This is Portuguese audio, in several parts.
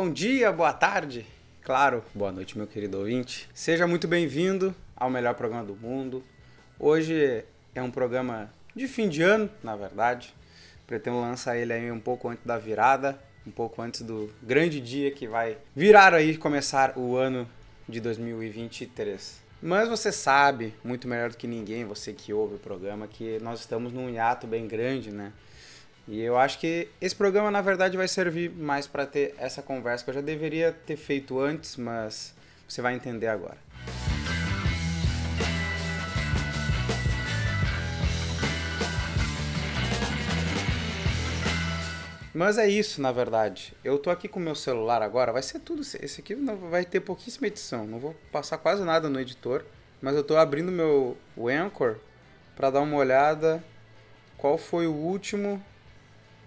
Bom dia, boa tarde, claro, boa noite, meu querido ouvinte. Seja muito bem-vindo ao melhor programa do mundo. Hoje é um programa de fim de ano, na verdade. Pretendo lançar ele aí um pouco antes da virada, um pouco antes do grande dia que vai virar aí começar o ano de 2023. Mas você sabe, muito melhor do que ninguém, você que ouve o programa, que nós estamos num hiato bem grande, né? E eu acho que esse programa, na verdade, vai servir mais para ter essa conversa que eu já deveria ter feito antes, mas você vai entender agora. Mas é isso, na verdade. Eu tô aqui com o meu celular agora, vai ser tudo. Esse aqui vai ter pouquíssima edição. Não vou passar quase nada no editor. Mas eu tô abrindo meu o Anchor para dar uma olhada qual foi o último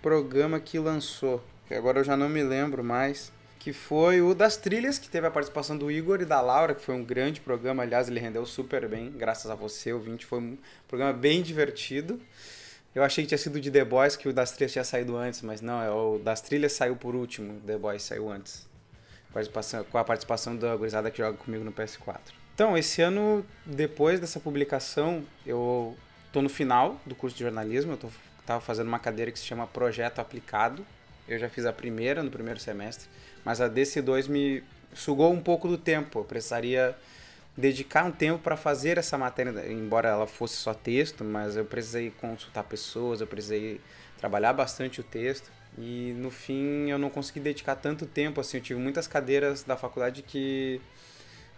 programa que lançou, que agora eu já não me lembro mais, que foi o das trilhas, que teve a participação do Igor e da Laura, que foi um grande programa, aliás, ele rendeu super bem, graças a você, ouvinte, foi um programa bem divertido. Eu achei que tinha sido de The Boys, que o das trilhas tinha saído antes, mas não, é o das trilhas saiu por último, The Boys saiu antes. Com a participação da gurizada que joga comigo no PS4. Então, esse ano, depois dessa publicação, eu tô no final do curso de jornalismo, eu tô estava fazendo uma cadeira que se chama Projeto Aplicado. Eu já fiz a primeira no primeiro semestre, mas a DC2 me sugou um pouco do tempo. Eu precisaria dedicar um tempo para fazer essa matéria, embora ela fosse só texto, mas eu precisei consultar pessoas, eu precisei trabalhar bastante o texto. E no fim eu não consegui dedicar tanto tempo assim, eu tive muitas cadeiras da faculdade que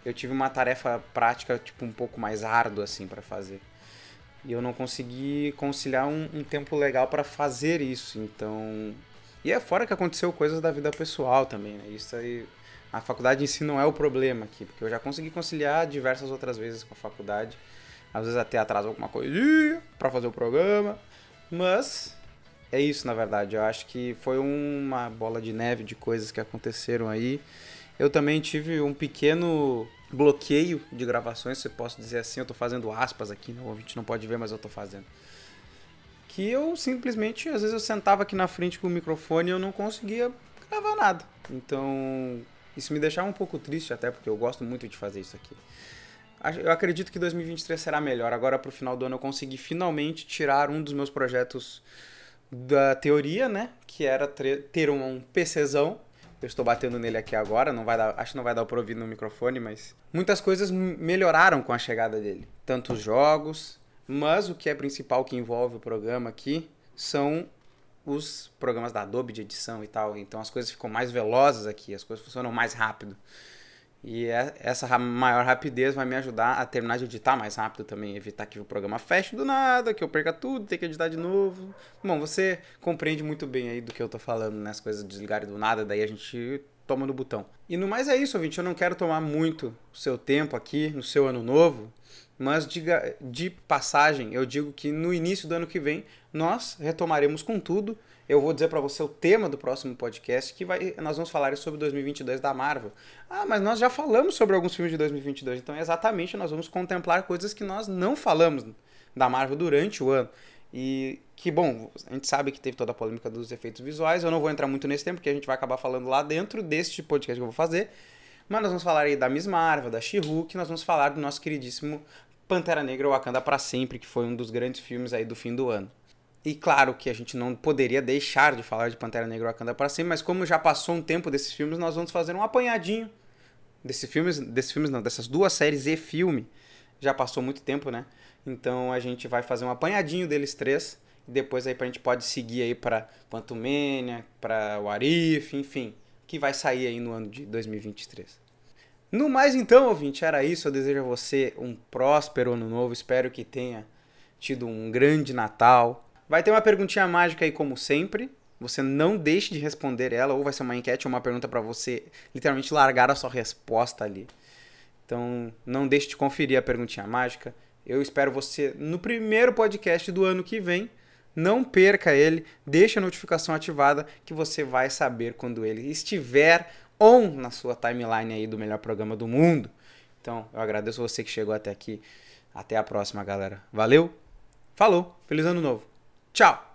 eu tive uma tarefa prática tipo um pouco mais árdua assim para fazer e eu não consegui conciliar um, um tempo legal para fazer isso. Então. E é fora que aconteceu coisas da vida pessoal também, né? Isso aí. A faculdade em si não é o problema aqui, porque eu já consegui conciliar diversas outras vezes com a faculdade. Às vezes até atrasou alguma coisinha para fazer o programa. Mas é isso, na verdade. Eu acho que foi uma bola de neve de coisas que aconteceram aí. Eu também tive um pequeno bloqueio de gravações, se eu posso dizer assim, eu estou fazendo aspas aqui, né? o ouvinte não pode ver, mas eu estou fazendo. Que eu simplesmente, às vezes eu sentava aqui na frente com o microfone e eu não conseguia gravar nada. Então, isso me deixava um pouco triste até, porque eu gosto muito de fazer isso aqui. Eu acredito que 2023 será melhor. Agora, para o final do ano, eu consegui finalmente tirar um dos meus projetos da teoria, né? Que era ter um PCzão eu estou batendo nele aqui agora, não vai dar, acho que não vai dar para ouvir no microfone, mas muitas coisas melhoraram com a chegada dele. Tanto os jogos, mas o que é principal que envolve o programa aqui são os programas da Adobe de edição e tal. Então as coisas ficam mais velozes aqui, as coisas funcionam mais rápido. E é, essa maior rapidez vai me ajudar a terminar de editar mais rápido também, evitar que o programa feche do nada, que eu perca tudo, ter que editar de novo. Bom, você compreende muito bem aí do que eu tô falando, né? As coisas desligarem do nada, daí a gente toma no botão. E no mais é isso, ouvinte. Eu não quero tomar muito o seu tempo aqui no seu ano novo, mas diga, de passagem, eu digo que no início do ano que vem nós retomaremos com tudo eu vou dizer para você o tema do próximo podcast, que vai, nós vamos falar sobre 2022 da Marvel. Ah, mas nós já falamos sobre alguns filmes de 2022, então exatamente nós vamos contemplar coisas que nós não falamos da Marvel durante o ano. E que, bom, a gente sabe que teve toda a polêmica dos efeitos visuais, eu não vou entrar muito nesse tempo, porque a gente vai acabar falando lá dentro deste podcast que eu vou fazer. Mas nós vamos falar aí da Miss Marvel, da She-Hulk, nós vamos falar do nosso queridíssimo Pantera Negra Wakanda para sempre, que foi um dos grandes filmes aí do fim do ano. E claro que a gente não poderia deixar de falar de Pantera Negra Wakanda para sempre, mas como já passou um tempo desses filmes, nós vamos fazer um apanhadinho desses filmes, desses filmes não, dessas duas séries e filme. Já passou muito tempo, né? Então a gente vai fazer um apanhadinho deles três e depois aí a gente pode seguir aí para Quantumania, para o Arif, enfim, que vai sair aí no ano de 2023. No mais então, ouvinte, era isso. Eu desejo a você um próspero ano novo. Espero que tenha tido um grande Natal, Vai ter uma perguntinha mágica aí, como sempre. Você não deixe de responder ela, ou vai ser uma enquete ou uma pergunta para você literalmente largar a sua resposta ali. Então, não deixe de conferir a perguntinha mágica. Eu espero você no primeiro podcast do ano que vem. Não perca ele, deixe a notificação ativada que você vai saber quando ele estiver on na sua timeline aí do melhor programa do mundo. Então, eu agradeço você que chegou até aqui. Até a próxima, galera. Valeu. Falou. Feliz ano novo. Tchau!